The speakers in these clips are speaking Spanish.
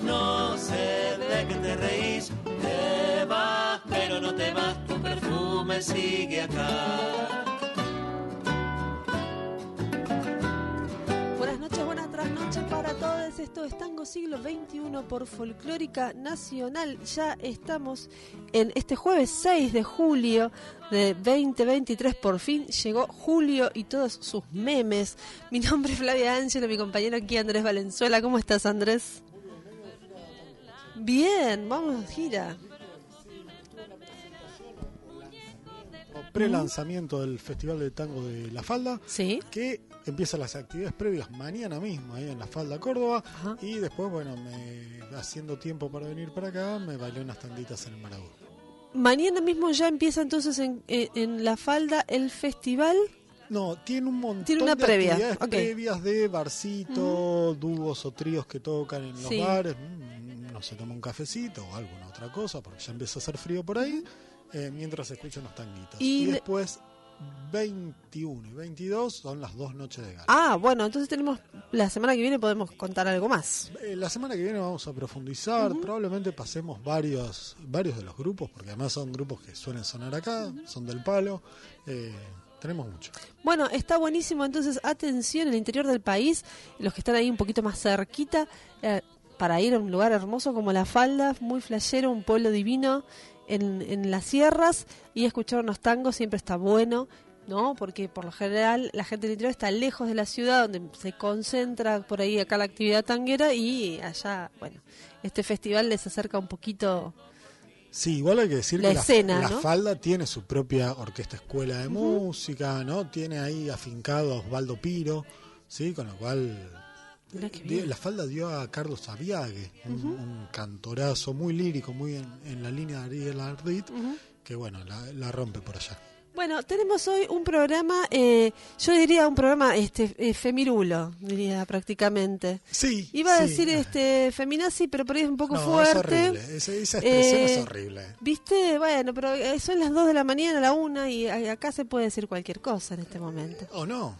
No sé de qué te reís. Te vas, pero no te vas, tu perfume sigue acá. Por Folclórica Nacional. Ya estamos en este jueves 6 de julio de 2023. Por fin llegó julio y todos sus memes. Mi nombre es Flavia Ángelo, mi compañero aquí Andrés Valenzuela. ¿Cómo estás, Andrés? Bien, vamos gira. Pre-lanzamiento del Festival de Tango de La Falda, Sí. que empieza las actividades previas mañana mismo ahí en La Falda, Córdoba, Ajá. y después, bueno, me haciendo tiempo para venir para acá, me bailé unas tanditas en el Marabú. Mañana mismo ya empieza entonces en, en- en La Falda el festival. No, tiene un montón Tiene una de previa, actividades ok. previas de barcito, dúos o tríos que tocan en los Sí. bares, mm, no se toma un cafecito o alguna otra cosa, porque ya empieza a hacer frío por ahí, eh, mientras se escuchan unos tanguitos. Y después, 21 y 22 son las dos noches de gala. Ah, bueno, entonces tenemos la semana que viene podemos contar algo más. Eh, La semana que viene vamos a profundizar, probablemente pasemos varios varios de los grupos, porque además son grupos que suelen sonar acá, son del palo, eh, tenemos mucho. Bueno, está buenísimo, entonces atención, en el interior del país, los que están ahí un poquito más cerquita, eh, para ir a un lugar hermoso como La Falda, muy flashero, un pueblo divino en, en las sierras y escuchar unos tangos siempre está bueno. ¿No? Porque por lo general la gente del interior está lejos de la ciudad, donde se concentra por ahí acá la actividad tanguera y allá, bueno, este festival les acerca un poquito Sí, igual hay que decir La que la- escena, la, ¿no? Falda tiene su propia orquesta escuela de música, ¿no? Tiene ahí afincado a Osvaldo Piro, ¿sí? Con lo cual La Falda dio a Carlos Aviague, un, un cantorazo muy lírico, muy en, en la línea de Ariel Ardit, que bueno, la, la rompe por allá. Bueno, tenemos hoy un programa, eh, yo diría un programa este eh, femirulo, diría prácticamente. Sí. Iba a decir este feminazi, pero por ahí es un poco No, es fuerte. horrible, esa, esa expresión Eh, es horrible. ¿Viste? Bueno, pero eh, son las 2 de la mañana, la 1 y acá se puede decir cualquier cosa en este momento. ¿O no?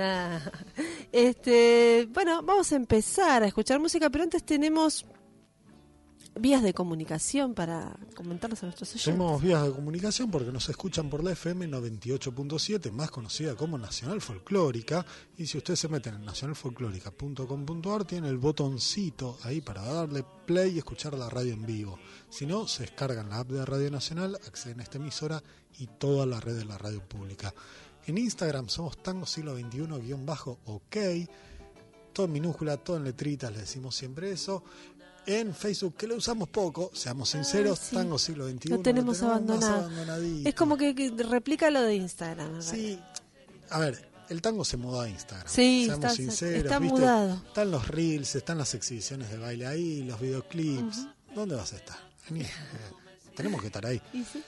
Este, bueno, vamos a empezar a escuchar música, pero antes tenemos vías de comunicación para comentarles a nuestros oyentes. Tenemos vías de comunicación porque nos escuchan por la FM 98.7, más conocida como Nacional Folclórica. Y si ustedes se meten en nacionalfolclórica.com.ar, tiene el botoncito ahí para darle play y escuchar la radio en vivo. Si no, se descargan la app de Radio Nacional, acceden a esta emisora y toda la red de la radio pública. En Instagram somos Tango Siglo XXI-OK. Todo en minúscula, todo en letritas, le decimos siempre eso. En Facebook, que lo usamos poco, seamos sinceros, sí. Tango Siglo XXI. Lo tenemos más abandonado. abandonadito. Es como que, que replica lo de Instagram. Sí, a ver, el tango se mudó a Instagram. Sí, seamos está- sinceros. está ¿viste? mudado. Están los reels, están las exhibiciones de baile ahí, los videoclips. ¿Dónde vas a estar? Tenemos que estar ahí. ¿Y sí?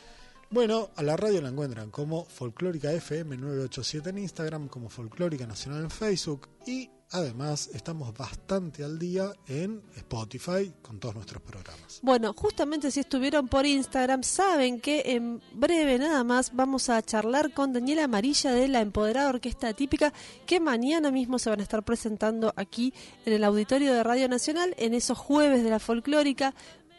Bueno, a la radio la encuentran como Folclórica FM 987 en Instagram, como Folclórica Nacional en Facebook y además estamos bastante al día en Spotify con todos nuestros programas. Bueno, justamente si estuvieron por Instagram, saben que en breve nada más vamos a charlar con Daniela Amarilla de la Empoderada Orquesta Típica, que mañana mismo se van a estar presentando aquí en el auditorio de Radio Nacional, en esos jueves de la folclórica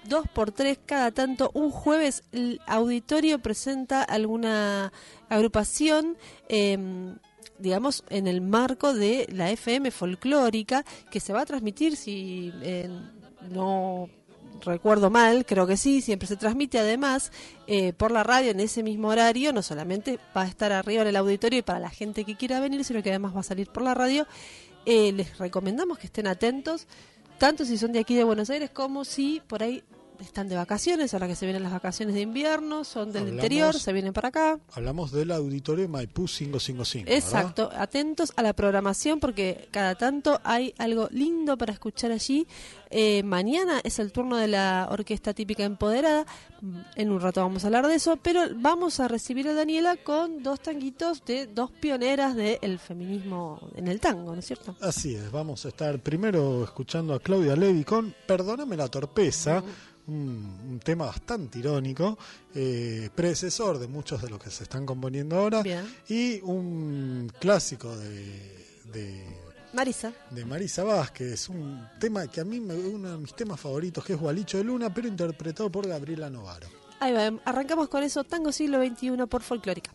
dos por tres cada tanto. Un jueves el auditorio presenta alguna agrupación. Eh, digamos, en el marco de la FM folclórica, que se va a transmitir, si eh, no recuerdo mal, creo que sí, siempre se transmite además eh, por la radio en ese mismo horario, no solamente va a estar arriba en el auditorio y para la gente que quiera venir, sino que además va a salir por la radio. Eh, les recomendamos que estén atentos, tanto si son de aquí de Buenos Aires como si por ahí están de vacaciones, ahora que se vienen las vacaciones de invierno, son del interior, se vienen para acá. Hablamos del auditorio Maipú 555. Exacto, atentos a la programación porque cada tanto hay algo lindo para escuchar allí. Eh, mañana es el turno de la Orquesta Típica Empoderada, en un rato vamos a hablar de eso, pero vamos a recibir a Daniela con dos tanguitos de dos pioneras del feminismo en el tango, ¿no es cierto? Así es, vamos a estar primero escuchando a Claudia Levi con Perdóname la torpeza un, tema bastante irónico, eh, predecesor de muchos de los que se están componiendo ahora, y un clásico de, Marisa. De Marisa Vázquez, un tema que a mí me uno de mis temas favoritos, que es Gualicho de Luna, pero interpretado por Gabriela Novaro. Ahí va, arrancamos con eso, Tango Siglo XXI por Folclórica.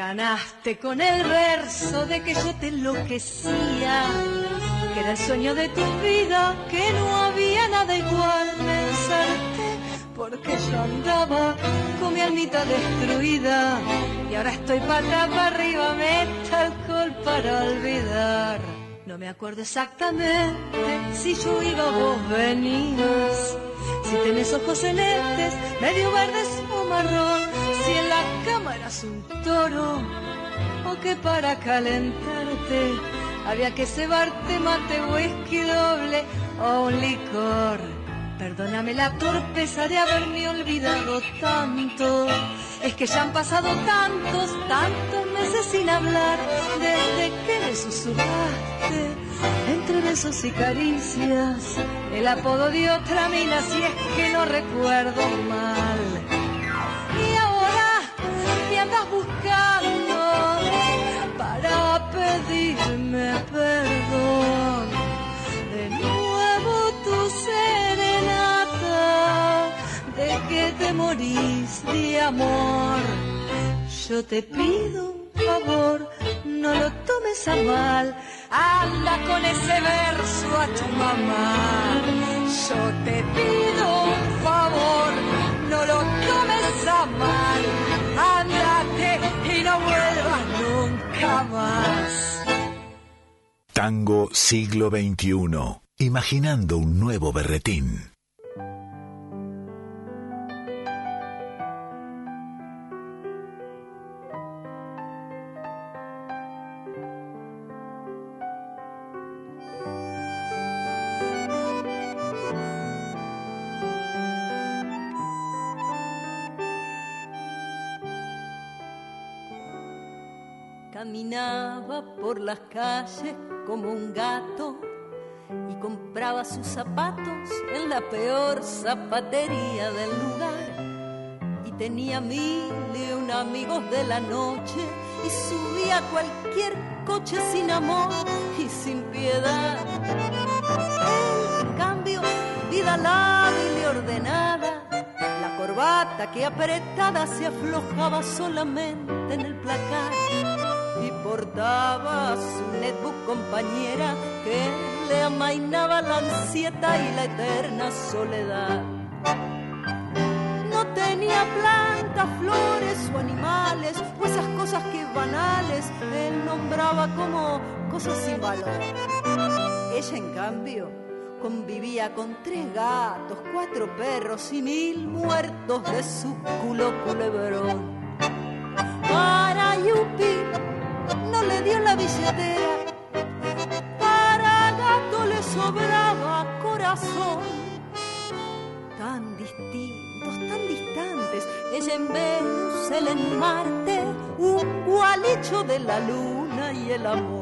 Ganaste con el verso de que yo te enloquecía, que era el sueño de tu vida, que no había nada igual. Pensarte porque yo andaba con mi almita destruida y ahora estoy pata para arriba, meta alcohol para olvidar. No me acuerdo exactamente si yo iba vos venías. Si tenés ojos celestes, medio verdes o marrón. Si en la cama eras un toro o que para calentarte había que cebarte mate, whisky doble o un licor. Perdóname la torpeza de haberme olvidado tanto. Es que ya han pasado tantos, tantos meses sin hablar desde que me susurraste entre besos y caricias el apodo de otra mina si es que no recuerdo mal. Buscando para pedirme perdón. De nuevo tu serenata de que te morís de amor. Yo te pido un favor, no lo tomes a mal anda con ese verso a tu mamá. Yo te pido un favor, no lo tomes a mal, ándate y no vuelvas nunca más. Tango siglo XXI, imaginando un nuevo berretín. Por las calles como un gato y compraba sus zapatos en la peor zapatería del lugar. Y tenía mil y un amigos de la noche y subía a cualquier coche sin amor y sin piedad. en cambio, vida lábil y ordenada, la corbata que apretada se aflojaba solamente en el placar y portaba su netbook compañera que le amainaba la ansiedad y la eterna soledad. No tenía plantas, flores o animales o esas cosas que banales él nombraba como cosas sin valor. Ella en cambio convivía con tres gatos, cuatro perros y mil muertos de su culo culebrón. Para Yupi billetera. Para gato le sobraba corazón. Tan distintos, tan distantes, ella en Venus, él en Marte, un gualicho de la luna y el amor.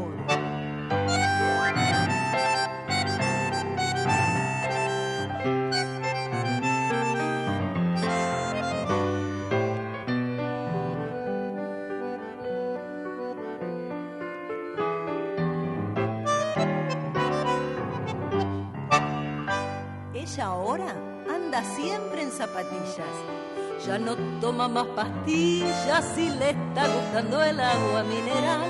Ya no toma más pastillas y le está gustando el agua mineral.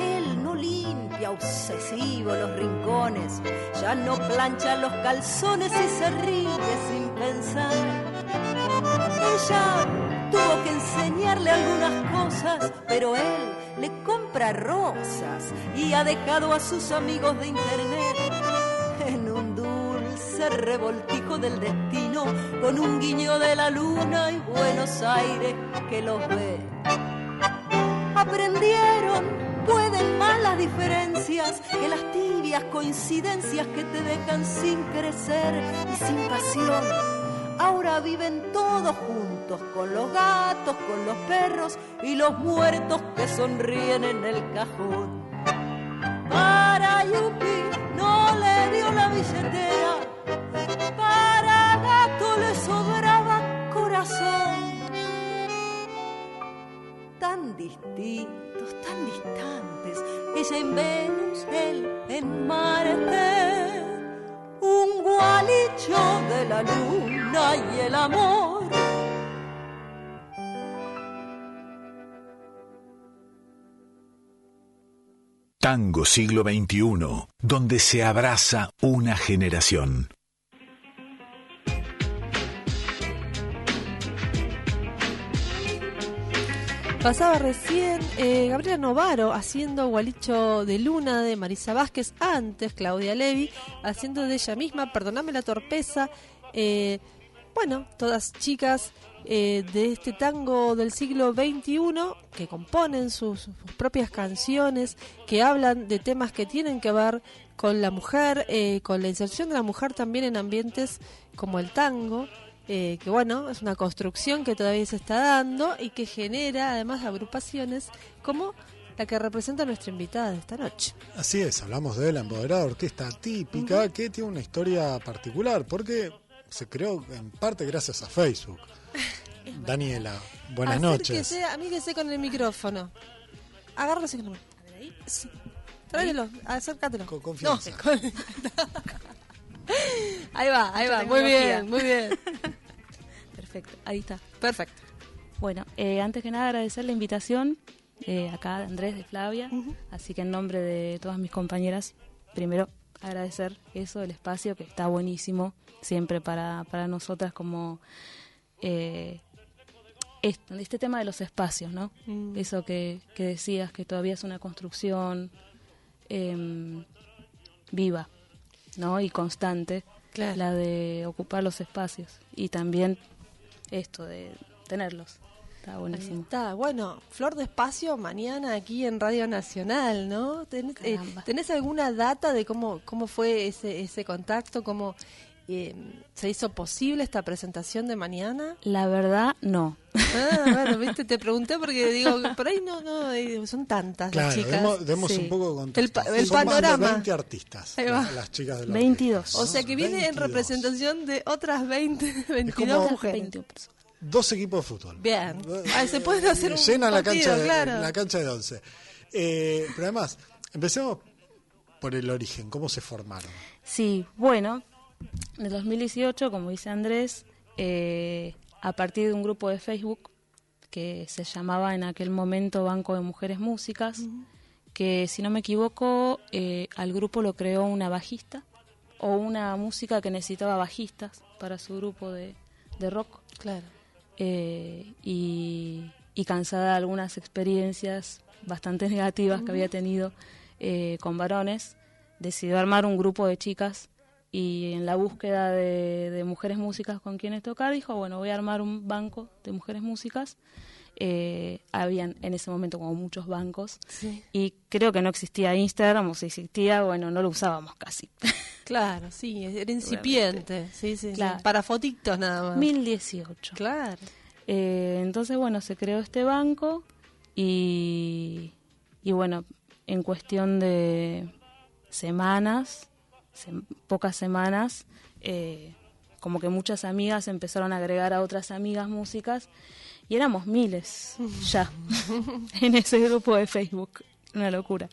Él no limpia obsesivo los rincones. Ya no plancha los calzones y se ríe sin pensar. Ella tuvo que enseñarle algunas cosas, pero él le compra rosas y ha dejado a sus amigos de internet en un dulce revoltijo del destino, con un guiño de la luna y Buenos Aires que los ve. Aprendieron, pueden más las diferencias que las tibias coincidencias que te dejan sin crecer y sin pasión. Ahora viven todos juntos, con los gatos, con los perros y los muertos que sonríen en el cajón. Para Yupi no le dio la billetera, Distintos, tan distantes, ella en Venus, él en Marte, un gualicho de la luna y el amor. Tango siglo XXI, donde se abraza una generación. Pasaba recién eh, Gabriela Novaro haciendo Gualicho de Luna de Marisa Vázquez, antes Claudia Levi haciendo de ella misma, Perdóname la torpeza. eh, bueno, todas chicas eh, de este tango del siglo XXI que componen sus, sus propias canciones, que hablan de temas que tienen que ver con la mujer, eh, con la inserción de la mujer también en ambientes como el tango eh, que bueno, es una construcción que todavía se está dando y que genera además agrupaciones como la que representa nuestra invitada de esta noche. Así es, hablamos de la empoderada orquesta típica que tiene una historia particular porque se creó en parte gracias a Facebook. Daniela, buenas noches. Acérquese, amíguese con el micrófono. El Sí. Tráelo, acércatelo. Con confianza. No, con- ahí va, ahí Mucha va. Muy bien, muy bien. Perfecto, ahí está. Perfecto. Bueno, eh, antes que nada agradecer la invitación eh, acá de Andrés, de Flavia, así que en nombre de todas mis compañeras, primero agradecer eso, el espacio que está buenísimo siempre para, para nosotras como eh, esto, este tema de los espacios, ¿no? Mm. Eso que, que decías, que todavía es una construcción em, viva, ¿no? Y constante, Claro. la de ocupar los espacios y también esto de tenerlos. Está buenísimo. está. Bueno, Flor de Espacio mañana aquí en Radio Nacional, ¿no? ¿Tenés, eh. ¿tenés alguna data de cómo, cómo fue ese, ese contacto? ¿Cómo eh, se hizo posible esta presentación de mañana? La verdad, no. Ah, bueno, viste, te pregunté porque digo, por ahí no, no, eh, son tantas Claro, las chicas. demos, demos Sí. un poco de contexto. El pa- el Son más de panorama. 20 artistas, Ahí va. las, las chicas de la 22. orquesta, O sea que viene en 22. representación de otras 20, 22 como- mujeres. 21 personas. Dos equipos de fútbol. Bien. Ah, se pueden hacer un Llena la cancha, de, claro. la cancha de 11. Eh, pero además, empecemos por el origen, cómo se formaron. Sí, bueno, en el 2018, como dice Andrés, eh, a partir de un grupo de Facebook que se llamaba en aquel momento Banco de Mujeres Músicas, que si no me equivoco, eh, al grupo lo creó una bajista o una música que necesitaba bajistas para su grupo de, de rock. Claro. eh, y, y cansada de algunas experiencias bastante negativas que había tenido eh, con varones, decidió armar un grupo de chicas y en la búsqueda de, de mujeres músicas con quienes tocar dijo, bueno, voy a armar un banco de mujeres músicas eh, habían en ese momento como muchos bancos Sí. y creo que no existía Instagram o si existía, bueno, no lo usábamos casi. Claro, sí, era incipiente. Sí, sí, sí. Para fotitos nada más. 1018. Claro. Eh, entonces, bueno, se creó este banco y, y bueno, en cuestión de semanas, pocas semanas, eh, como que muchas amigas empezaron a agregar a otras amigas músicas y éramos miles ya en ese grupo de Facebook, una locura.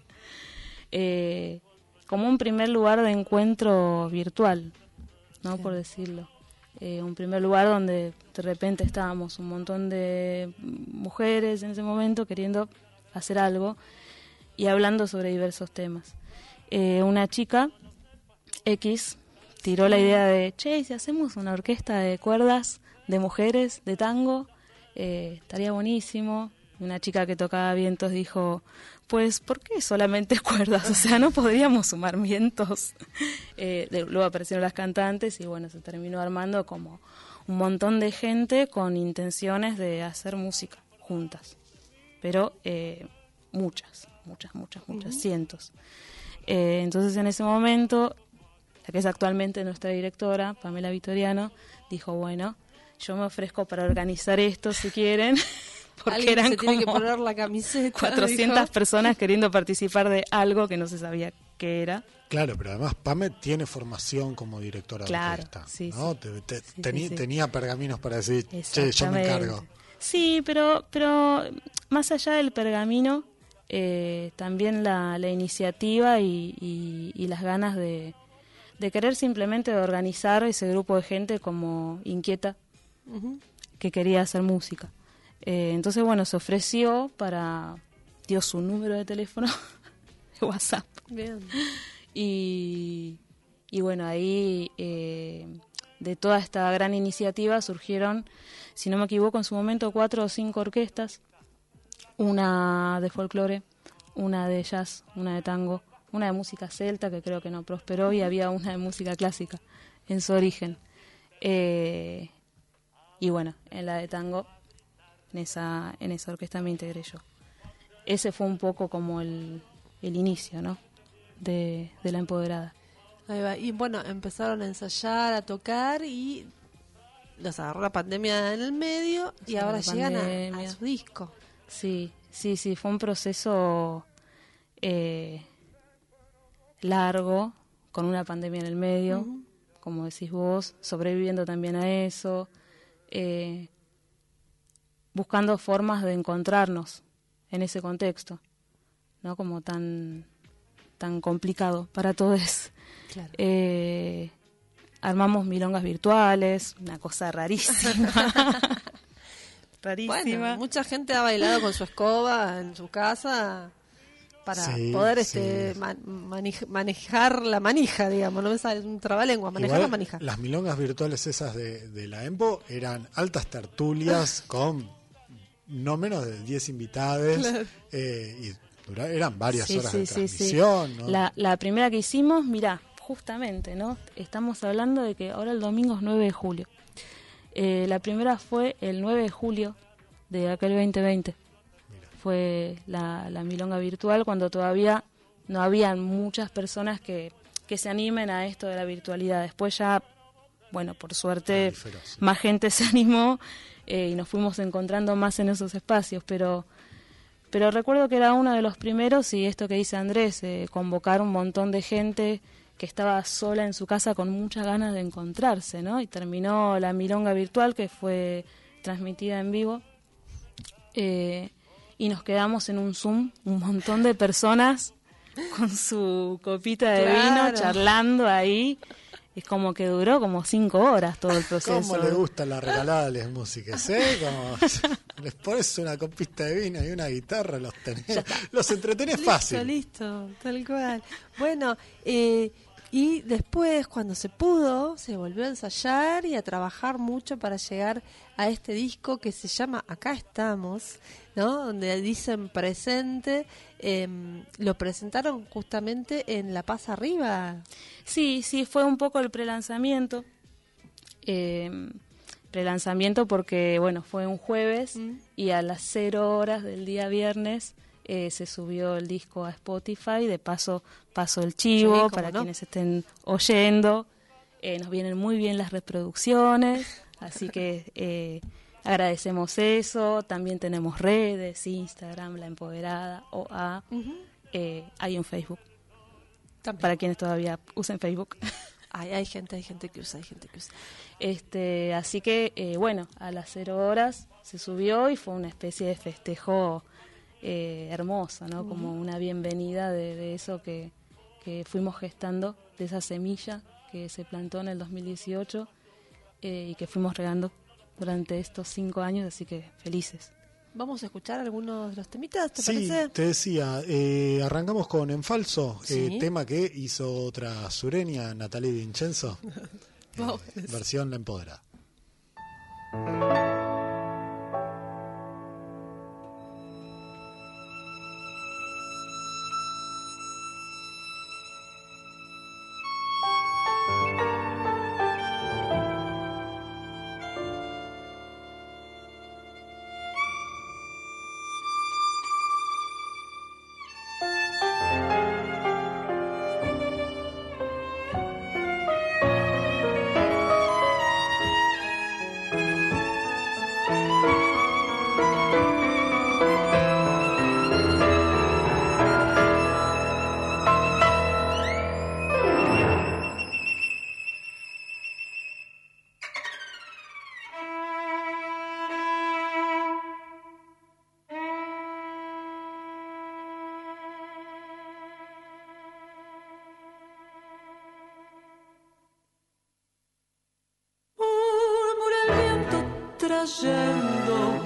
Eh, como un primer lugar de encuentro virtual, ¿no? Por decirlo. Eh, un primer lugar donde de repente estábamos un montón de mujeres en ese momento queriendo hacer algo y hablando sobre diversos temas. Eh, una chica X tiró la idea de, che, ¿y si hacemos una orquesta de cuerdas de mujeres, de tango, eh, estaría buenísimo. Una chica que tocaba vientos dijo, pues, ¿por qué solamente cuerdas? O sea, ¿no podríamos sumar vientos? Eh, de- luego aparecieron las cantantes y bueno, se terminó armando como un montón de gente con intenciones de hacer música juntas. Pero eh, muchas, muchas, muchas, muchas, cientos. Eh, entonces en ese momento, la que es actualmente nuestra directora, Pamela Vitoriano, dijo, bueno, yo me ofrezco para organizar esto si quieren, porque eran se tiene que como poner la camiseta. 400 dijo. personas queriendo participar de algo que no se sabía qué era. Claro, pero además Pame tiene formación como directora Claro, de orquesta. sí, ¿no? sí. Te- te- Sí, sí. Tenía pergaminos para decir, che, yo me encargo. Sí, pero, pero más allá del pergamino, eh, también la, la iniciativa y, y- y las ganas de, de querer simplemente organizar ese grupo de gente como inquieta que quería hacer música. Eh, entonces, bueno, se ofreció para, dio su número de teléfono de WhatsApp. Bien. Y, y bueno, ahí eh, de toda esta gran iniciativa surgieron, si no me equivoco, en su momento cuatro o cinco orquestas, una de folclore, una de jazz, una de tango, una de música celta que creo que no prosperó y había una de música clásica en su origen. Eh, y bueno, en la de tango, en esa, en esa orquesta me integré yo. Ese fue un poco como el, el inicio, ¿no? De, de la empoderada. Ahí va. Y bueno, empezaron a ensayar, a tocar y los agarró la pandemia en el medio y Sí, ahora llegan a, su disco. Sí, sí, sí, fue un proceso eh, largo, con una pandemia en el medio, como decís vos, sobreviviendo también a eso, eh, buscando formas de encontrarnos en ese contexto, ¿no? Como tan, tan complicado para todos. Claro. Eh, armamos milongas virtuales, una cosa rarísima. rarísima. Bueno, mucha gente ha bailado con su escoba en su casa para Sí, poder sí. este man- manejar la manija, digamos, no me sale es un trabalengua, manejar Igual, la manija. Las milongas virtuales esas de, de la EMPO eran altas tertulias con no menos de 10 invitados eh, y dura- eran varias Sí, horas sí, de sí, sí. transmisión. ¿no? La, la primera que hicimos, mira, justamente, ¿no? Estamos hablando de que ahora el domingo es 9 de julio. Eh, la primera fue el 9 de julio de aquel 2020. Fue la, la milonga virtual cuando todavía no habían muchas personas que, que se animen a esto de la virtualidad. Después ya, bueno, por suerte, sí. más gente se animó eh, y nos fuimos encontrando más en esos espacios, pero pero recuerdo que era uno de los primeros y esto que dice Andrés, eh, convocar un montón de gente que estaba sola en su casa con muchas ganas de encontrarse, ¿no? Y terminó la milonga virtual que fue transmitida en vivo eh, y nos quedamos en un Zoom, un montón de personas con su copita de Claro. vino charlando ahí. Es como que duró como cinco horas todo el proceso. ¿Cómo le gusta la regalada de las músicas? ¿eh? Como les pones una copita de vino y una guitarra, los tenés, los entretenés Listo, fácil. listo, tal cual. Bueno, eh, y después, cuando se pudo, se volvió a ensayar y a trabajar mucho para llegar a este disco que se llama Acá estamos, ¿no? Donde dicen presente. em, lo presentaron justamente en La Paz Arriba. Sí, sí, fue un poco el prelanzamiento. Eh, prelanzamiento porque, bueno, fue un jueves Mm. y a las cero horas del día viernes eh, se subió el disco a Spotify. De paso, paso el chivo Sí, para no. quienes estén oyendo. Eh, nos vienen muy bien las reproducciones, así que eh, agradecemos eso. También tenemos redes, Instagram, La Empoderada, OA. Eh, hay un Facebook, También. para quienes todavía usen Facebook. Ay, hay gente, hay gente que usa, hay gente que usa. Este, así que, eh, bueno, a las cero horas se subió y fue una especie de festejo eh, hermoso, ¿no? Como una bienvenida de, de eso que, que fuimos gestando, de esa semilla que se plantó en el 2018 eh, y que fuimos regando durante estos cinco años, así que felices. Vamos a escuchar algunos de los temitas, ¿te Sí, parece? te decía, eh, arrancamos con En Falso, eh, tema que hizo otra sureña, Natalia Vincenzo, Vamos. eh, versión La Empoderada. Trayendo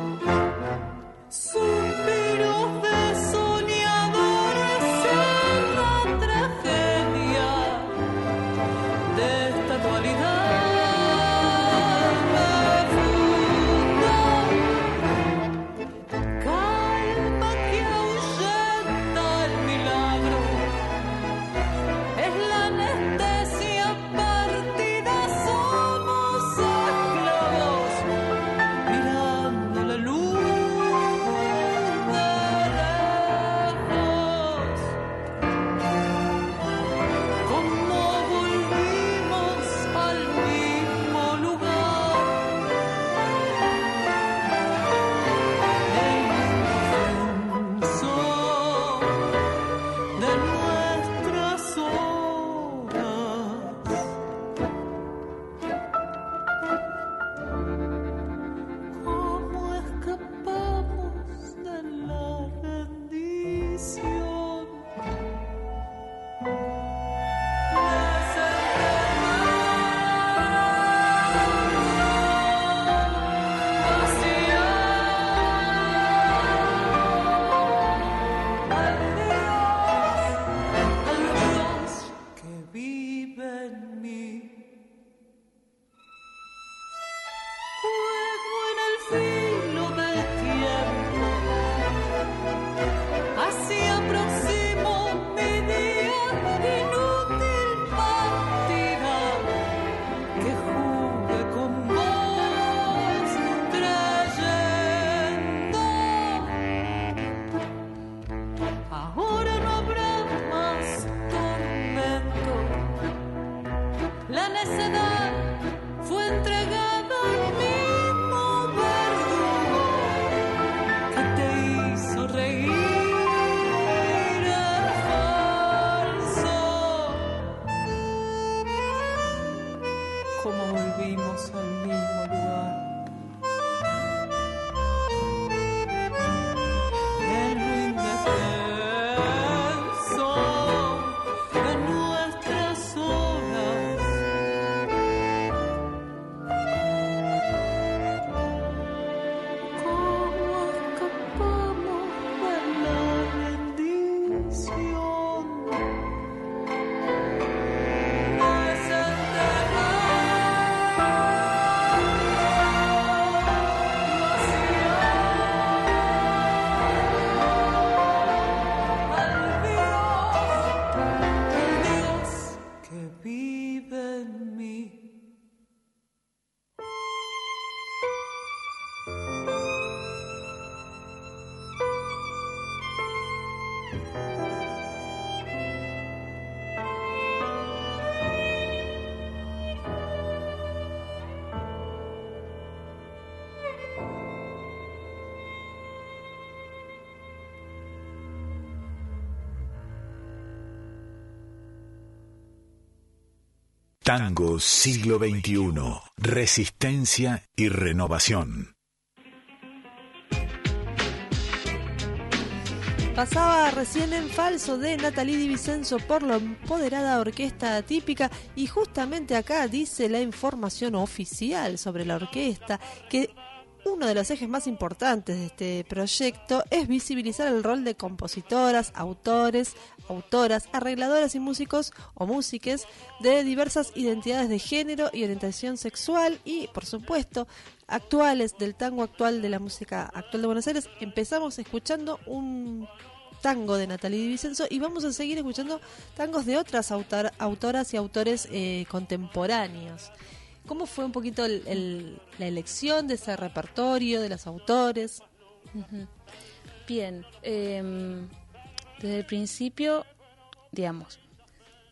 Tango siglo XXI. Resistencia y renovación. Pasaba recién en falso de Natalie Di Vicenzo por la empoderada orquesta típica y justamente acá dice la información oficial sobre la orquesta que uno de los ejes más importantes de este proyecto es visibilizar el rol de compositoras, autores, autoras, arregladoras y músicos o músiques de diversas identidades de género y orientación sexual y, por supuesto, actuales del tango actual de la música actual de Buenos Aires. Empezamos escuchando un tango de Natalie Di Vicenzo y vamos a seguir escuchando tangos de otras autoras y autores eh, contemporáneos. ¿Cómo fue un poquito la elección de ese repertorio, de los autores? Bien, em, desde el principio, digamos,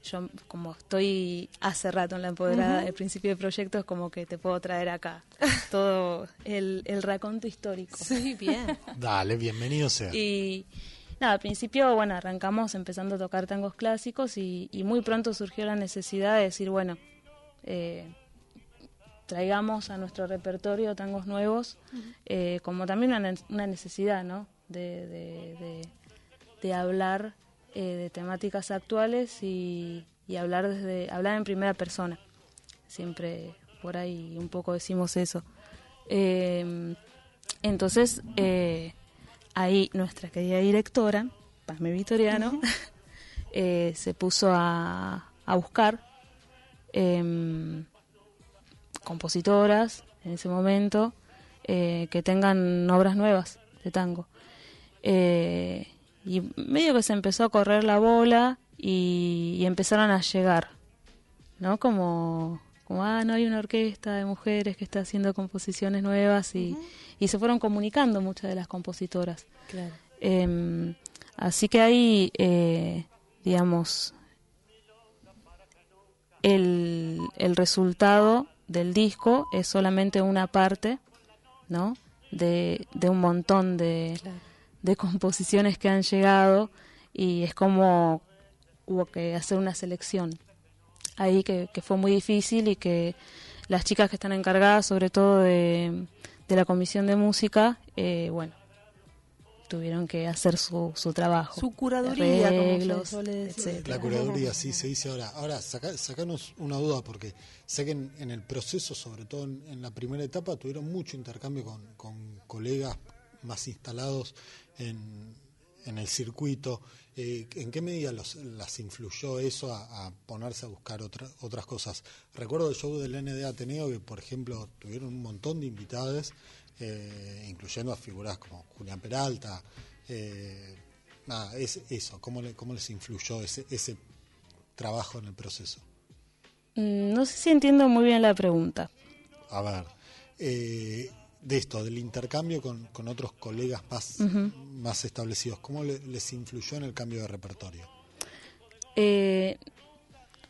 yo como estoy hace rato en la empoderada, el principio de proyectos como que te puedo traer acá todo el, el raconto histórico. Sí, bien. Dale, bienvenido sea. Y nada, al principio, bueno, arrancamos empezando a tocar tangos clásicos y, muy pronto surgió la necesidad de decir, bueno, eh, traigamos a nuestro repertorio tangos nuevos, eh, como también una, necesidad, ¿no? De, de, hablar eh, de temáticas actuales y, hablar desde hablar en primera persona. Siempre por ahí un poco decimos eso. Eh, entonces, ahí nuestra querida directora, Pazme Vitoriano, se puso a, a buscar em, compositoras en ese momento eh, que tengan obras nuevas de tango. Eh, y medio que se empezó a correr la bola y, empezaron a llegar, ¿no? Como, como, ah, no hay una orquesta de mujeres que está haciendo composiciones nuevas y, y se fueron comunicando muchas de las compositoras. Em, así que ahí, eh, digamos, el, el resultado del disco es solamente una parte, ¿no? De, un montón de, de composiciones que han llegado y es como hubo que hacer una selección ahí que, que, fue muy difícil y que las chicas que están encargadas sobre todo de, de la comisión de música, eh, bueno, tuvieron que hacer su, su trabajo. Su curaduría, como se La curaduría, sí, se dice ahora. Ahora, sacanos una duda, porque sé que en, el proceso, sobre todo en, la primera etapa, tuvieron mucho intercambio con, con colegas más instalados en, en el circuito. Eh, ¿En qué medida los, las influyó eso a, ponerse a buscar otras cosas? Recuerdo el show del ND Ateneo que, por ejemplo, tuvieron un montón de invitadas eh, incluyendo a figuras como Julián Peralta. Eh, nada, es eso, ¿cómo, cómo les influyó ese, ese trabajo en el proceso? Mm, no sé si entiendo muy bien la pregunta. A ver, eh, de esto, del intercambio con, con otros colegas más, más establecidos, ¿cómo les influyó en el cambio de repertorio? Eh,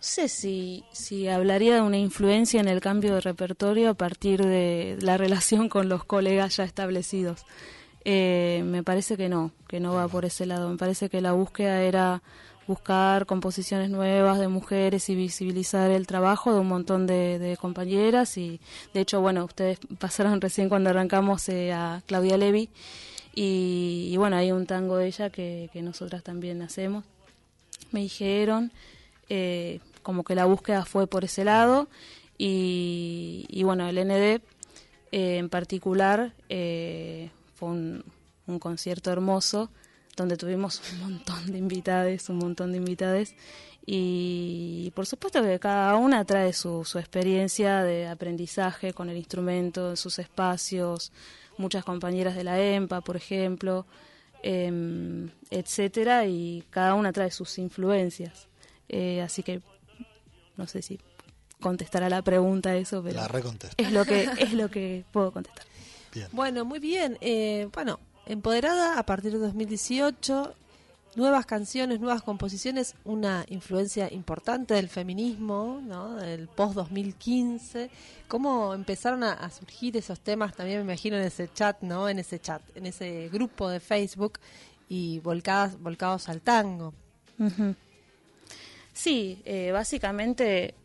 sé si, si hablaría de una influencia en el cambio de repertorio a partir de la relación con los colegas ya establecidos. Eh, me parece que no, que no va por ese lado. Me parece que la búsqueda era buscar composiciones nuevas de mujeres y visibilizar el trabajo de un montón de, compañeras y de hecho bueno ustedes pasaron recién cuando arrancamos eh, a Claudia Levi y, bueno hay un tango de ella que, que nosotras también hacemos me dijeron eh, como que la búsqueda fue por ese lado y, bueno, el ND eh, en particular eh, fue un, concierto hermoso donde tuvimos un montón de invitades, un montón de invitades y por supuesto que cada una trae su, su experiencia de aprendizaje con el instrumento, en sus espacios, muchas compañeras de la EMPA, por ejemplo, eh, etcétera, y cada una trae sus influencias. Eh, así que no sé si contestará la pregunta eso, pero la es lo que es lo que puedo contestar. Bueno, muy bien. Eh, bueno, empoderada a partir de 2018, nuevas canciones, nuevas composiciones, una influencia importante del feminismo, ¿no? Del post 2015. ¿Cómo empezaron a, surgir esos temas? También me imagino en ese chat, ¿no? En ese chat, en ese grupo de Facebook y volcadas, volcados al tango. Sí, eh, básicamente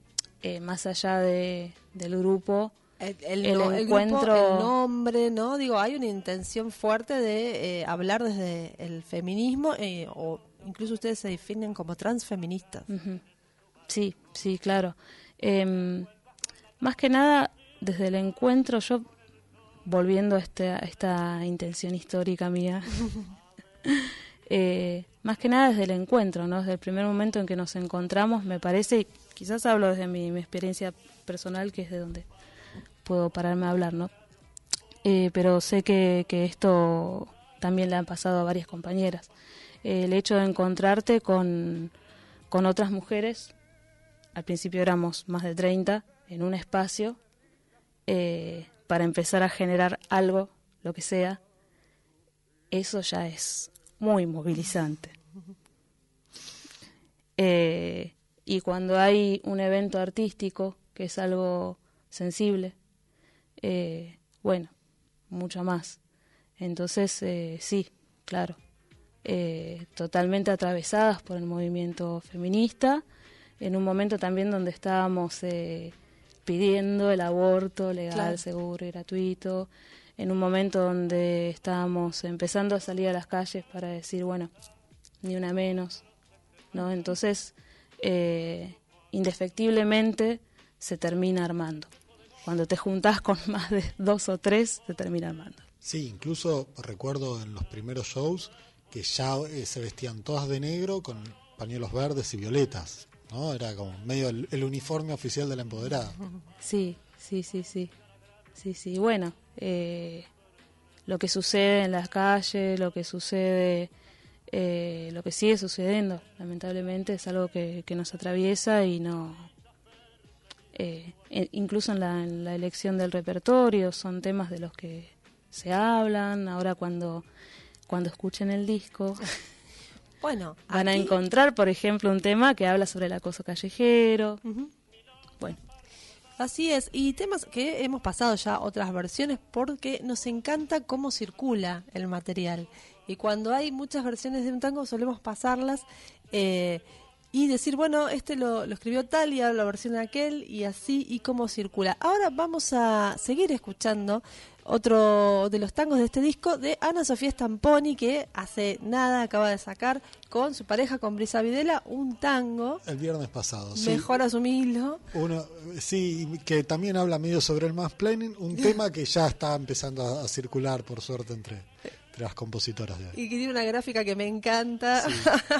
eh, más allá de, del grupo, El, el El no- el encuentro- grupo, el nombre, ¿no? Digo, hay una intención fuerte de eh, hablar desde el feminismo eh, o incluso ustedes se definen como transfeministas. Sí, sí, claro. Em, más que nada, desde el encuentro, yo, volviendo a, este, a esta intención histórica mía, eh, más que nada desde el encuentro, ¿no? Desde el primer momento en que nos encontramos, me parece, y quizás hablo desde mi, experiencia personal, que es de donde puedo pararme a hablar, ¿no? Eh, pero sé que, esto también le han pasado a varias compañeras. El hecho de encontrarte con, con otras mujeres, al principio éramos más de 30, en un espacio, eh, para empezar a generar algo, lo que sea, eso ya es muy movilizante. Eh, y cuando hay un evento artístico, que es algo sensible, eh, bueno, mucho más. Entonces, eh, sí, claro, eh, totalmente atravesadas por el movimiento feminista, en un momento también donde estábamos eh, pidiendo el aborto legal, Claro. seguro y gratuito, en un momento donde estábamos empezando a salir a las calles para decir, bueno, ni una menos, ¿no? Entonces, eh, indefectiblemente se termina armando. Cuando te juntás con más de dos o tres, se termina armando. Sí, incluso recuerdo en los primeros shows que ya eh, se vestían todas de negro con pañuelos verdes y violetas, ¿no? Era como medio el, el uniforme oficial de la empoderada. Sí, sí, sí, sí. Sí, sí. Bueno, eh, lo que sucede en las calles, lo que sucede, eh, lo que sigue sucediendo, lamentablemente, es algo que, que nos atraviesa y no. eh, incluso en la, en la elección del repertorio son temas de los que se hablan. Ahora, cuando, cuando escuchen el disco, Bueno, van a encontrar, por ejemplo, un tema que habla sobre el acoso callejero. Bueno. Así es, y temas que hemos pasado ya otras versiones porque nos encanta cómo circula el material. Y cuando hay muchas versiones de un tango solemos pasarlas eh, y decir, bueno, este lo, lo escribió tal y ahora la versión de aquel y así y cómo circula. Ahora vamos a seguir escuchando otro de los tangos de este disco de Ana Sofía Stamponi que hace nada acaba de sacar con su pareja, con Brisa Videla, un tango. El viernes pasado, sí. Mejor asumirlo. Uno, sí, que también habla medio sobre el mansplaining, un tema que ya está empezando a, a circular, por suerte, entre, entre las compositoras de hoy. Y que tiene una gráfica que me encanta.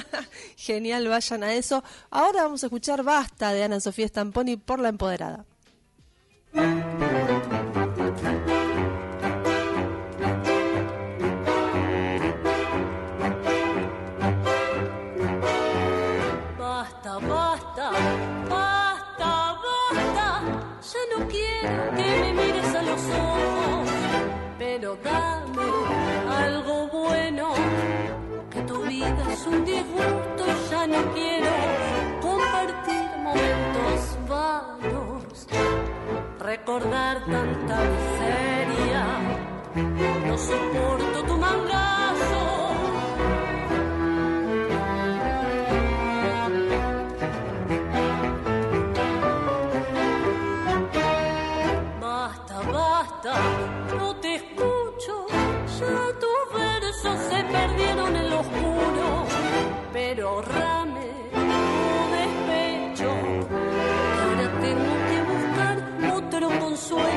Genial, vayan a eso. Ahora vamos a escuchar Basta de Ana Sofía Stamponi por La Empoderada. Que me mires a los ojos, pero dame algo bueno. Que tu vida es un disgusto, ya no quiero compartir momentos vanos, recordar tanta miseria. No soporto tu mangazo. Oscuro. Pero ahorrame tu despecho. Ahora tengo que buscar otro consuelo.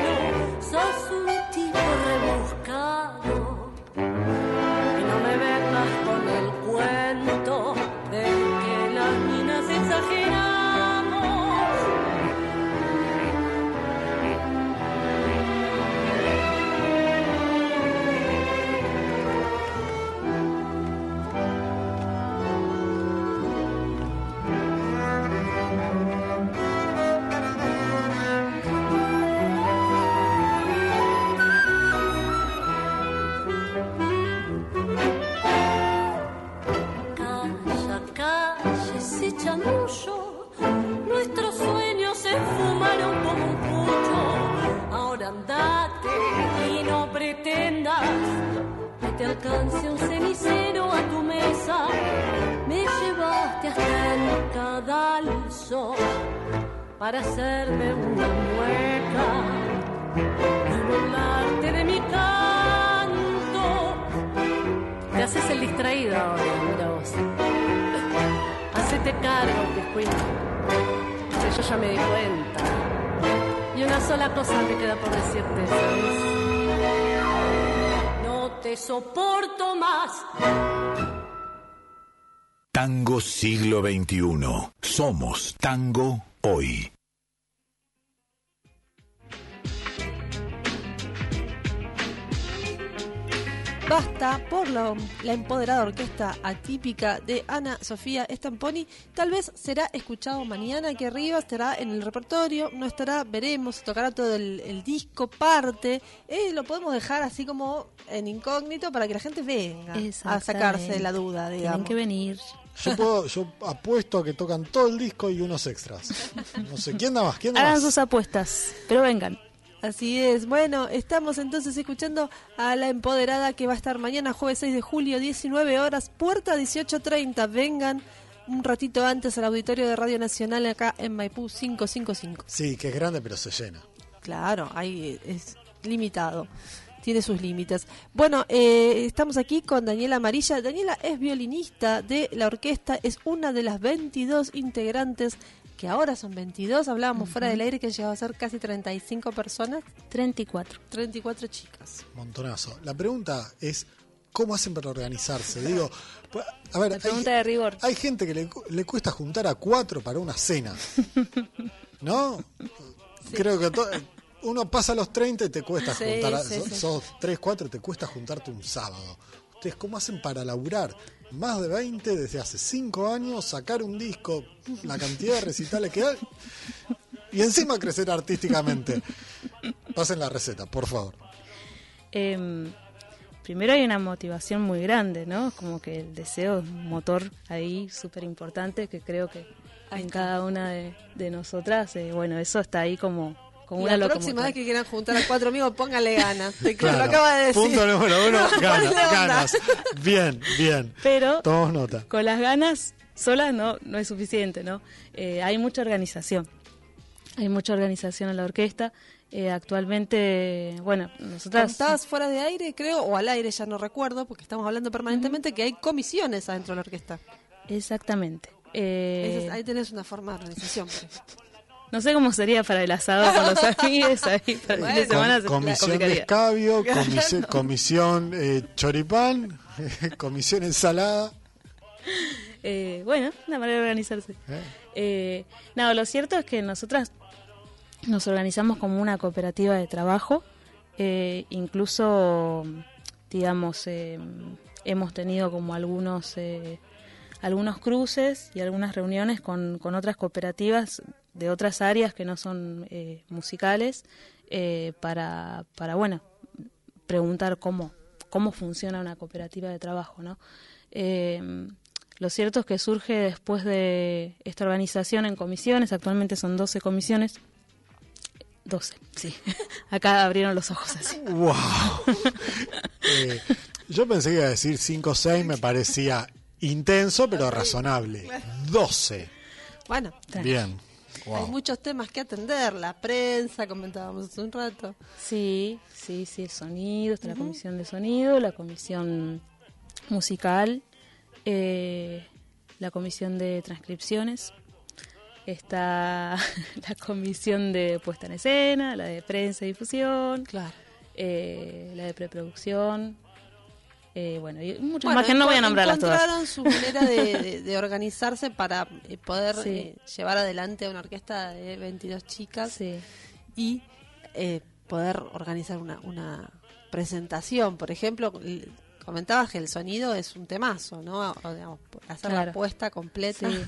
21. Somos Tango la, la empoderada orquesta atípica de Ana Sofía Stamponi. Tal vez será escuchado mañana aquí arriba, estará en el repertorio, no estará, veremos, tocará todo el, el disco, parte. Eh, lo podemos dejar así como en incógnito para que la gente venga a sacarse de la duda, Tienen digamos. que venir. Yo, puedo, yo apuesto a que tocan todo el disco y unos extras. No sé, ¿quién da más? ¿Quién da Hagan más? sus apuestas, pero vengan. Así es. Bueno, estamos entonces escuchando a la empoderada que va a estar mañana, jueves 6 de julio, 19 horas, puerta 18.30. Vengan un ratito antes al auditorio de Radio Nacional acá en Maipú 555. Sí, que es grande, pero se llena. Claro, ahí es limitado. Tiene sus límites. Bueno, eh, estamos aquí con Daniela Amarilla. Daniela es violinista de la orquesta, es una de las 22 integrantes, que ahora son 22. Hablábamos fuera del aire que llegaba a ser casi 35 personas, 34. 34 chicas. Montonazo. La pregunta es, ¿cómo hacen para organizarse? Digo, pues, a ver, La pregunta hay, de rigor. hay gente que le, le cuesta juntar a cuatro para una cena. ¿No? Creo que uno pasa los 30 y te cuesta Sí, juntar. a- sí, so- sí. Sos 3, 4 y te cuesta juntarte un sábado. ¿Ustedes cómo hacen para laburar? Más de 20 desde hace 5 años, sacar un disco, la cantidad de recitales que hay y encima crecer artísticamente. Pasen la receta, por favor. Em, primero hay una motivación muy grande, ¿no? Como que el deseo es un motor ahí súper importante que creo que en cada una de, de nosotras, eh, bueno, eso está ahí como, una la próxima vez que quieran juntar a cuatro amigos, póngale ganas. Te Claro. lo acaba de decir. Punto número uno, ganas, ganas. Bien, bien. Pero nota. con las ganas solas no, no es suficiente, ¿no? Eh, hay mucha organización. Hay mucha organización en la orquesta. Eh, actualmente, bueno, nosotras... Contabas fuera de aire, creo, o al aire, ya no recuerdo, porque estamos hablando permanentemente que hay comisiones adentro de la orquesta. Exactamente. Eh, es- ahí tenés una forma de organización. No sé cómo sería para el asado con los amigos ahí para el fin de Bueno. semana. Com- se comisión de escabio, comisi- comisión eh, choripán, comisión ensalada. Eh, bueno, una manera de organizarse. ¿eh? Eh, no, lo cierto es que nosotras nos organizamos como una cooperativa de trabajo. eh, incluso, digamos, eh, hemos tenido como algunos eh, algunos cruces y algunas reuniones con, con otras cooperativas de otras áreas que no son eh, musicales eh, para, para, bueno, preguntar cómo, cómo funciona una cooperativa de trabajo, ¿no? Eh, lo cierto es que surge después de esta organización en comisiones, actualmente son 12 comisiones. 12, sí. Acá abrieron los ojos así. ¡Wow! Eh, yo pensé que iba a decir 5 o 6, me parecía intenso, pero razonable. 12. Bueno, Bien. hay muchos temas que atender. La prensa, comentábamos hace un rato. Sí, sí, sí, el sonido, está la comisión de sonido, la comisión musical, eh, la comisión de transcripciones, está la comisión de puesta en escena, la de prensa y difusión, Claro. eh, la de preproducción, eh, bueno, y muchas Bueno, más que no voy a nombrarlas todas. Encontraron su manera de, de- de organizarse para eh, poder Sí. eh, llevar adelante una orquesta de 22 chicas Sí. y eh, poder organizar una, una presentación. Por ejemplo, comentabas que el sonido es un temazo, ¿no? O, digamos, hacer la Claro. puesta completa. Sí,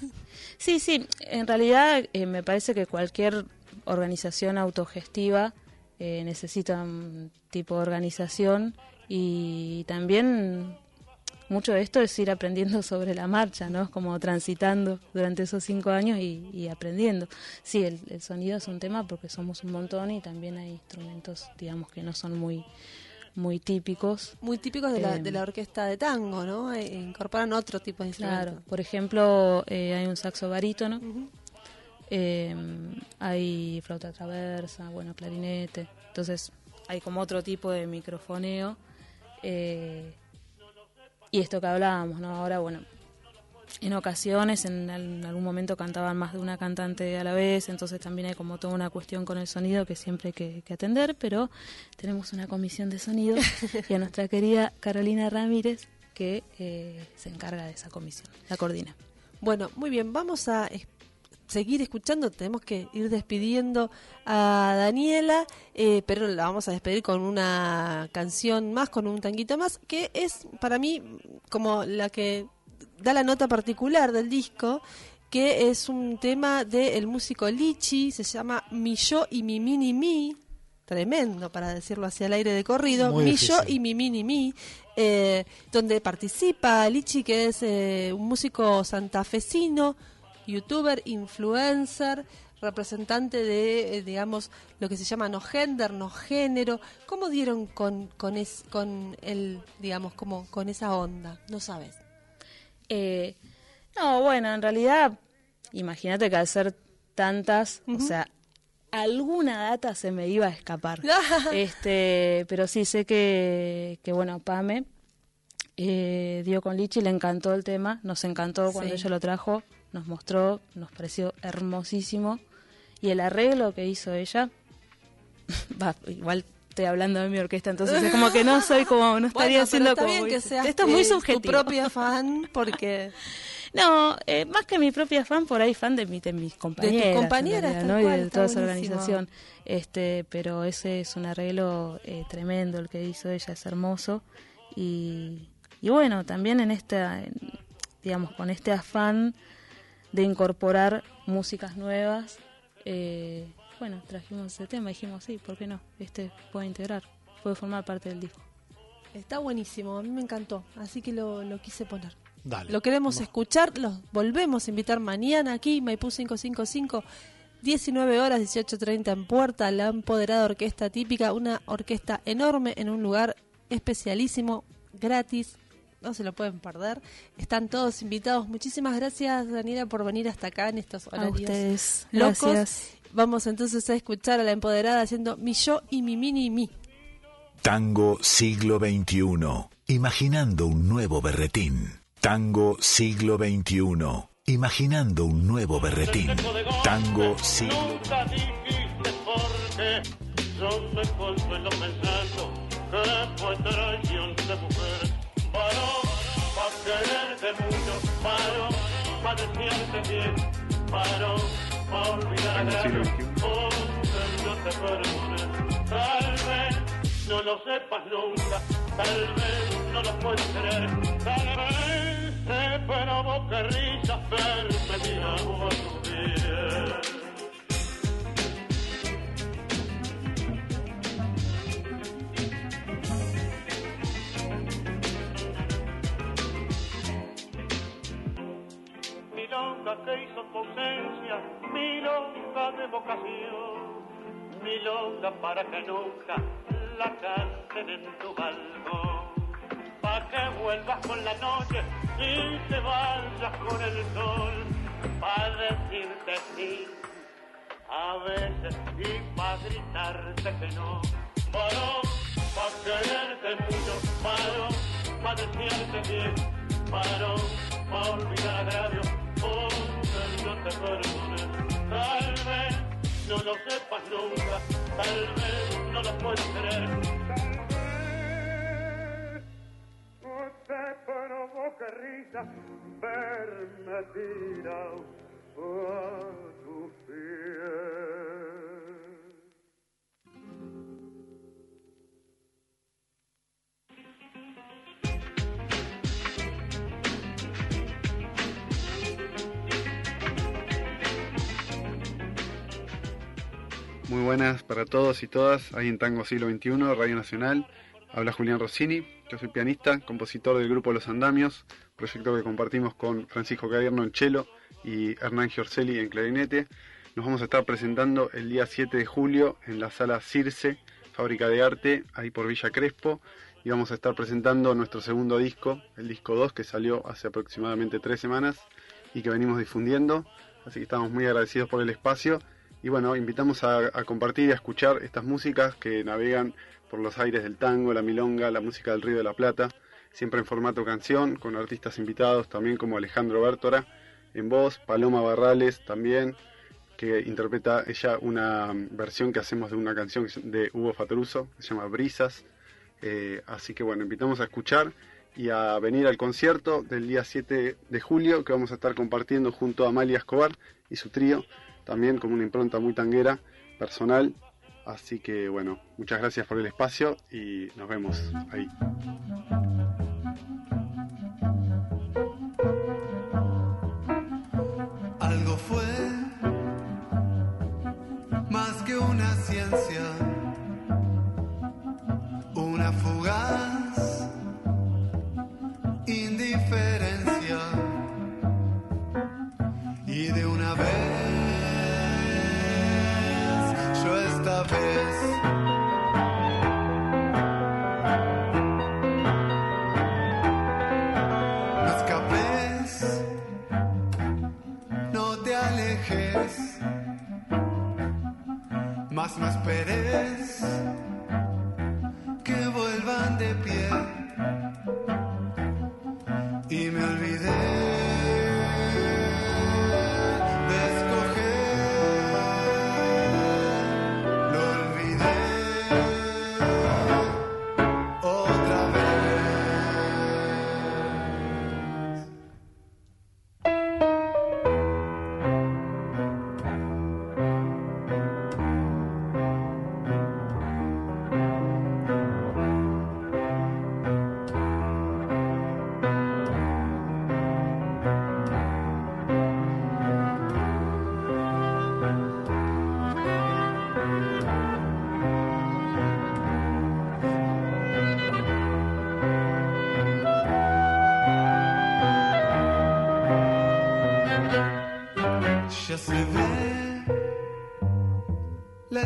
sí, sí. en realidad me parece que cualquier organización autogestiva eh, necesita un tipo de organización y también mucho de esto es ir aprendiendo sobre la marcha, ¿no? Como transitando durante esos cinco años y, y aprendiendo. Sí, el, el sonido es un tema porque somos un montón y también hay instrumentos, digamos, que no son muy muy típicos. Muy típicos de la, Eh, de la orquesta de tango, ¿no? Eh, incorporan otro tipo de instrumentos. Claro, por ejemplo, eh, hay un saxo barítono, Eh, hay flauta traversa, bueno, clarinete. Entonces hay como otro tipo de microfoneo. Eh, y esto que hablábamos, ¿no? Ahora, bueno, en ocasiones, en, algún momento cantaban más de una cantante a la vez, entonces también hay como toda una cuestión con el sonido que siempre hay que, que atender, pero tenemos una comisión de sonido y a nuestra querida Carolina Ramírez que eh, se encarga de esa comisión, la coordina. Bueno, muy bien, vamos a seguir escuchando, tenemos que ir despidiendo a Daniela, eh, pero la vamos a despedir con una canción más, con un tanguito más, que es para mí como la que da la nota particular del disco, que es un tema del músico Lichi, se llama Mi Yo y Mi Mini Mi, tremendo para decirlo hacia el aire de corrido, Muy Mi difícil. Yo y Mi Mini Mi, eh, donde participa Lichi, que es eh, un músico santafesino, youtuber, influencer, representante de, eh, digamos, lo que se llama no gender, no género. ¿Cómo dieron con, con, es, con el, digamos, como con esa onda? No sabes. Eh, no, bueno, en realidad, imagínate que al ser tantas, o sea, alguna data se me iba a escapar. este, pero sí sé que, que bueno, Pame eh, dio con Lichi, le encantó el tema, nos encantó cuando Sí. ella lo trajo, nos mostró, nos pareció hermosísimo. Y el arreglo que hizo ella, va, igual estoy hablando de mi orquesta, entonces es como que no soy como, no estaría Bueno, está como bien muy- que seas esto es muy subjetivo. tu propia fan, porque No, eh, más que mi propia fan, por ahí fan de, mi, de mis compañeras. compañeras, realidad, ¿no? Y de toda esa organización. Este, pero ese es un arreglo eh, tremendo el que hizo ella, es hermoso. Y, y bueno, también en esta, en- digamos, con este afán de incorporar músicas nuevas, eh, bueno, trajimos ese tema, dijimos, sí, ¿por qué no? Este puede integrar, puede formar parte del disco. está buenísimo, a mí me encantó, así que lo, lo quise poner. Dale. Lo queremos Vamos. escuchar, los volvemos a invitar mañana aquí, Maipú 555, 19 horas, 18.30 en Puerta, la empoderada orquesta típica, una orquesta enorme en un lugar especialísimo, gratis, no se lo pueden perder. Están todos invitados. Muchísimas gracias, Daniela, por venir hasta acá en estos A horarios ustedes, locos. gracias. Vamos entonces a escuchar a la empoderada haciendo mi yo y mi mini mi. Tango siglo XXI. Imaginando un nuevo berretín. Tango siglo XXI. Imaginando un nuevo berretín. Tango siglo Nunca dijiste por qué. Yo me consuelo pensando que fue traición de mujer. Paró para quererte mucho, para desearte bien, para olvidar a Tango siglo Dios, porque yo te perdone. Tal vez no lo sepas nunca, tal vez no lo puedes creer, tal vez te provoque risa verme tirado a tu pies. Que hizo tu ausencia, milonga de vocación, milonga para que nunca la canten en tu balcón, para que vuelvas con la noche y te vayas con el sol, para decirte sí a veces y para gritarte que no. Paró, para quererte mucho, paró, para desearte bien, paró, para olvidar porque yo te perdone. Tal vez no lo sepas nunca, tal vez no lo puedes creer. No te provoque risa verme tirado a tus pies. Muy buenas para todos y todas, ahí en Tango Siglo XXI, Radio Nacional. Habla Julián Rossini, yo soy pianista, compositor del grupo Los Andamios, proyecto que compartimos con Francisco Cadierno en cello y Hernán Giorcelli en clarinete. Nos vamos a estar presentando el día 7 de julio en la sala Circe, Fábrica de Arte, ahí por Villa Crespo, y vamos a estar presentando nuestro segundo disco, el disco 2, que salió hace aproximadamente tres semanas y que venimos difundiendo. así que estamos muy agradecidos por el espacio. Y bueno, invitamos a, compartir y a escuchar estas músicas que navegan por los aires del tango, la milonga, la música del Río de la Plata, siempre en formato canción, con artistas invitados también como Alejandro Bértora en voz, Paloma Barrales también, que interpreta ella una versión que hacemos de una canción de Hugo Fatruso, que se llama Brisas. Eh, así que bueno, invitamos a escuchar y a venir al concierto del día 7 de julio que vamos a estar compartiendo junto a Amalia Escobar y su trío, también con una impronta muy tanguera, personal. Así que bueno, muchas gracias por el espacio y nos vemos ahí.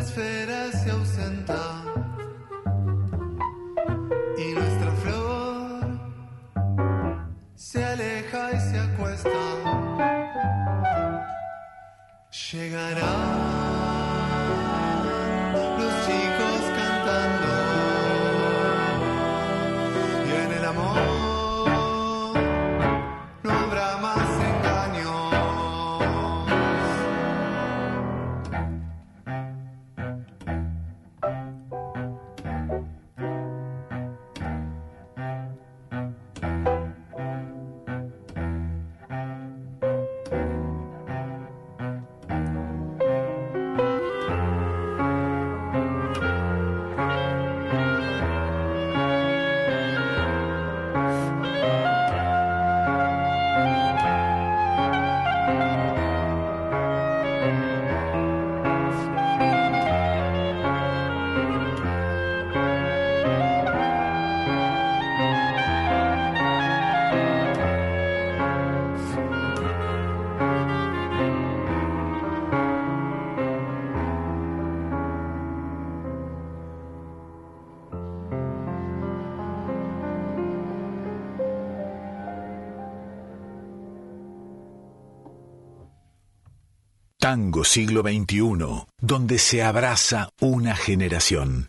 La esfera Tango siglo XXI, donde se abraza una generación.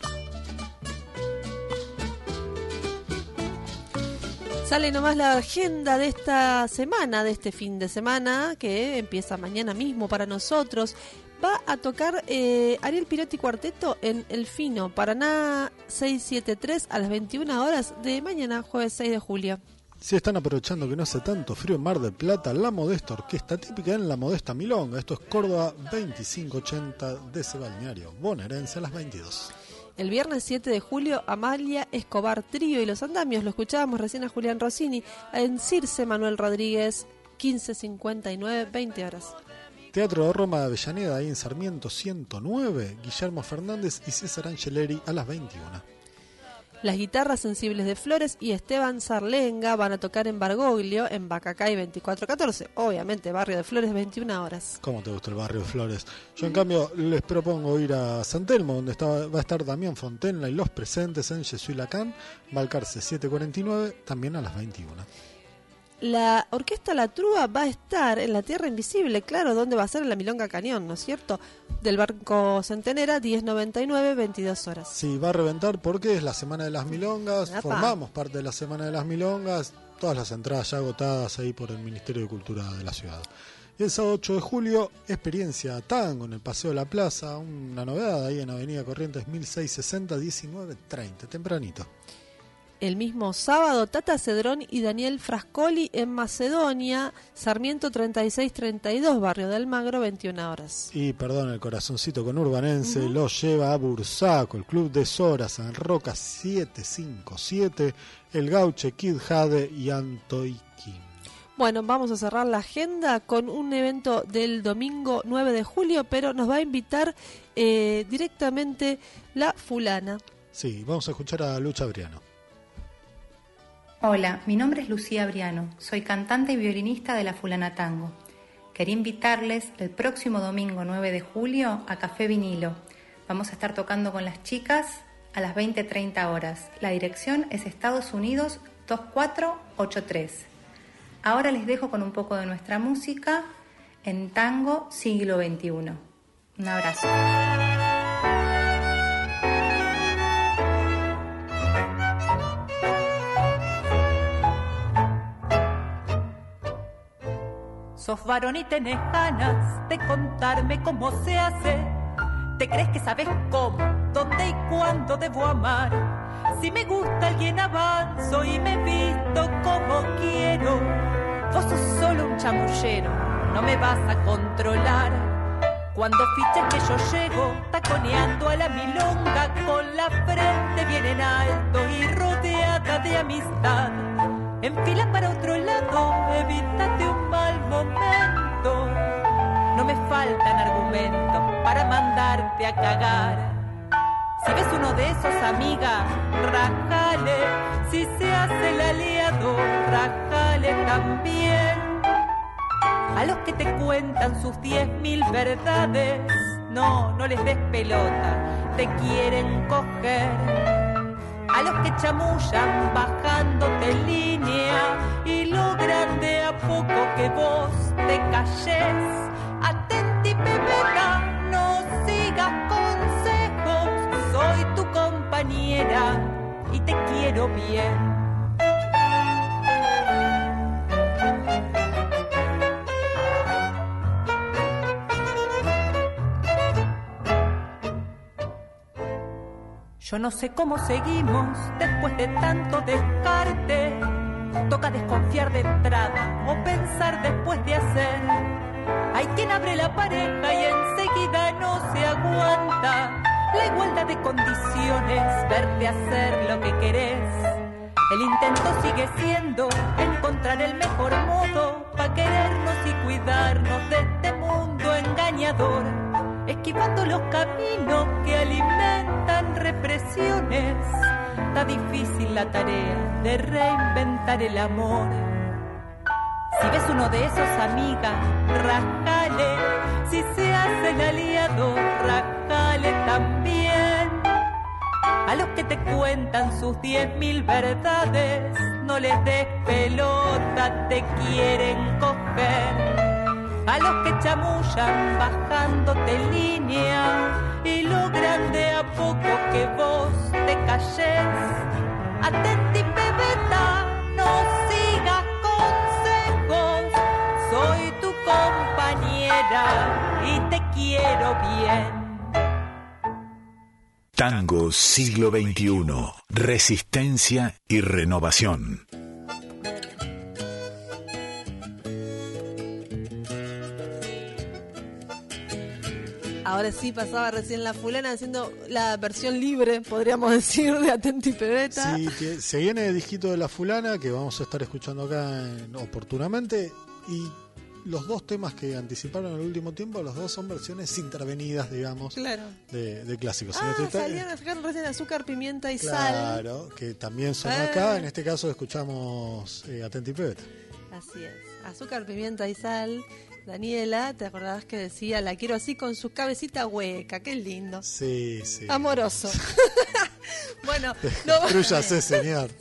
Sale nomás la agenda de esta semana, de este fin de semana, que empieza mañana mismo para nosotros. Va a tocar eh, Ariel Pirotti Cuarteto en El Fino, Paraná 673 a las 21 horas de mañana, jueves 6 de julio. Si están aprovechando que no hace tanto frío en Mar del Plata, la modesta orquesta típica en la modesta Milonga. Esto es Córdoba 2580 de ese balneario bonaerense a las 22. El viernes 7 de julio, Amalia Escobar Trío y los Andamios. Lo escuchábamos recién a Julián Rossini. En Circe, Manuel Rodríguez, 1559, 20 horas. Teatro de Roma de Avellaneda, ahí en Sarmiento 109, Guillermo Fernández y César Angeleri a las 21. Las guitarras sensibles de Flores y Esteban Sarlenga van a tocar en Bargoglio, en Bacacay 2414. Obviamente, barrio de Flores, 21 horas. ¿Cómo te gusta el barrio de Flores? Yo, en cambio, les propongo ir a San Telmo, donde está, va a estar Damián Fontenla y los presentes en Jesús Lacan, Balcarce 749, también a las 21. La orquesta La Trúa va a estar en la Tierra Invisible, claro, ¿dónde va a ser? En la Milonga Cañón, ¿no es cierto? Del barco Centenera, 1099, 22 horas. Sí, va a reventar porque es la Semana de las Milongas, Apa. formamos parte de la Semana de las Milongas, todas las entradas ya agotadas ahí por el Ministerio de Cultura de la ciudad. Y el sábado 8 de julio, experiencia tango en el Paseo de la Plaza, una novedad ahí en Avenida Corrientes 1660, 1930, tempranito. El mismo sábado, Tata Cedrón y Daniel Frascoli en Macedonia, Sarmiento 3632, Barrio del Magro, 21 horas. Y perdón, el corazoncito con Urbanense lo lleva a Bursaco, el Club de Sora, San Roca 757, el Gauche, Kid Jade y Antoikin. Bueno, vamos a cerrar la agenda con un evento del domingo 9 de julio, pero nos va a invitar eh, directamente la fulana. Sí, vamos a escuchar a Lucha Briano. Hola, mi nombre es Lucía Briano, soy cantante y violinista de la Fulana Tango. Quería invitarles el próximo domingo 9 de julio a Café Vinilo. Vamos a estar tocando con las chicas a las 20-30 horas. La dirección es Estados Unidos 2483. Ahora les dejo con un poco de nuestra música en tango siglo XXI. Un abrazo. Sos varón y tenés ganas de contarme cómo se hace. ¿Te crees que sabes cómo, dónde y cuándo debo amar? Si me gusta alguien avanzo y me visto como quiero. Vos sos solo un chamullero, no me vas a controlar. Cuando fiches que yo llego, taconeando a la milonga, con la frente bien en alto y rodeada de amistad. En fila para otro lado, evítate un mal momento. No me faltan argumentos para mandarte a cagar. Si ves uno de esos, amiga, rajale. Si se hace el aliado, rajale también. A los que te cuentan sus diez mil verdades, no, no les des pelota, te quieren coger. A los que chamullan bajándote en línea y logran de a poco que vos te calles. Atenti, no sigas consejos, soy tu compañera y te quiero bien. Yo no sé cómo seguimos después de tanto descarte. Toca desconfiar de entrada o pensar después de hacer. Hay quien abre la pareja y enseguida no se aguanta. La igualdad de condiciones, verte hacer lo que querés. El intento sigue siendo encontrar el mejor modo para querernos y cuidarnos de este mundo engañador, esquivando los caminos que alimentan represiones. Está difícil la tarea de reinventar el amor. Si ves uno de esos, amiga, rajale. Si se hace el aliado, rajale también. A los que te cuentan sus diez mil verdades, no les des pelota, te quieren coger. A los que chamullan bajándote línea y logran de a poco que vos te calles. Atenti, pebeta, no sigas consejos, soy tu compañera y te quiero bien. Tango siglo XXI. Resistencia y renovación. Ahora sí pasaba recién la fulana haciendo la versión libre, podríamos decir, de Atenti Pebeta. Sí, que se viene disquito de la fulana que vamos a estar escuchando acá en- oportunamente y los dos temas que anticiparon en el último tiempo, los dos son versiones intervenidas, digamos, Claro. de, de clásicos. Ah, este salieron, sacaron recién azúcar, pimienta y sal. Claro, que también sonó Ah. acá. En este caso escuchamos eh, Atenti Pebeta. Así es. Azúcar, pimienta y sal. Daniela, ¿te acordabas que decía, la quiero así con su cabecita hueca? Qué lindo. Sí, sí. Amoroso. bueno, no, señor.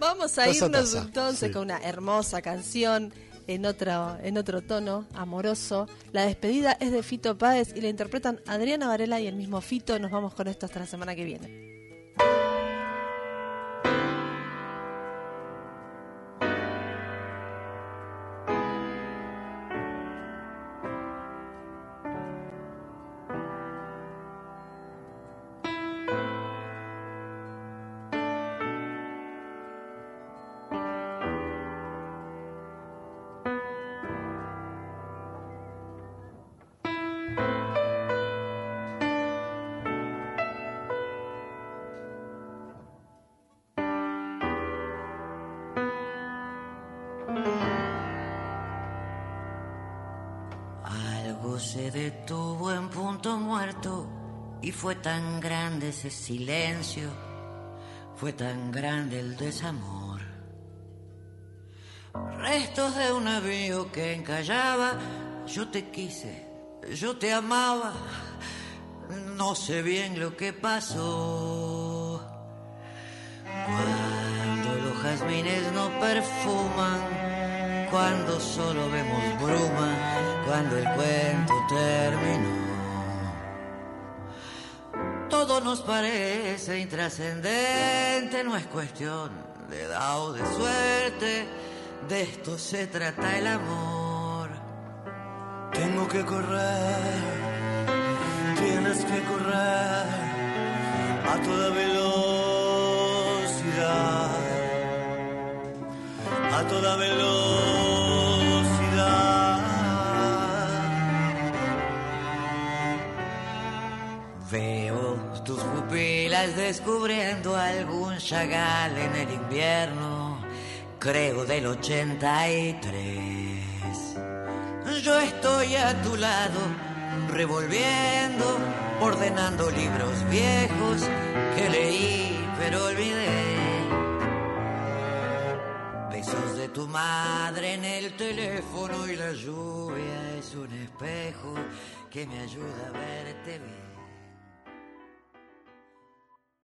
Vamos a Taza, irnos taza, entonces sí. con una hermosa canción en otro, en otro tono, amoroso. La despedida es de Fito Páez y la interpretan Adriana Varela y el mismo Fito. Nos vamos con esto hasta la semana que viene. Se detuvo en punto muerto y fue tan grande ese silencio, fue tan grande el desamor. Restos de un navío que encallaba, yo te quise, yo te amaba, no sé bien lo que pasó. Cuando los jazmines no perfuman, cuando solo vemos bruma, cuando el cuento terminó. Todo nos parece intrascendente, no es cuestión de edad o de suerte, de esto se trata el amor. Tengo que correr, tienes que correr a toda velocidad, a toda velocidad. Descubriendo algún chagal en el invierno, creo del 83. Yo estoy a tu lado, revolviendo, ordenando libros viejos que leí pero olvidé. Besos de tu madre en el teléfono y la lluvia es un espejo que me ayuda a verte bien.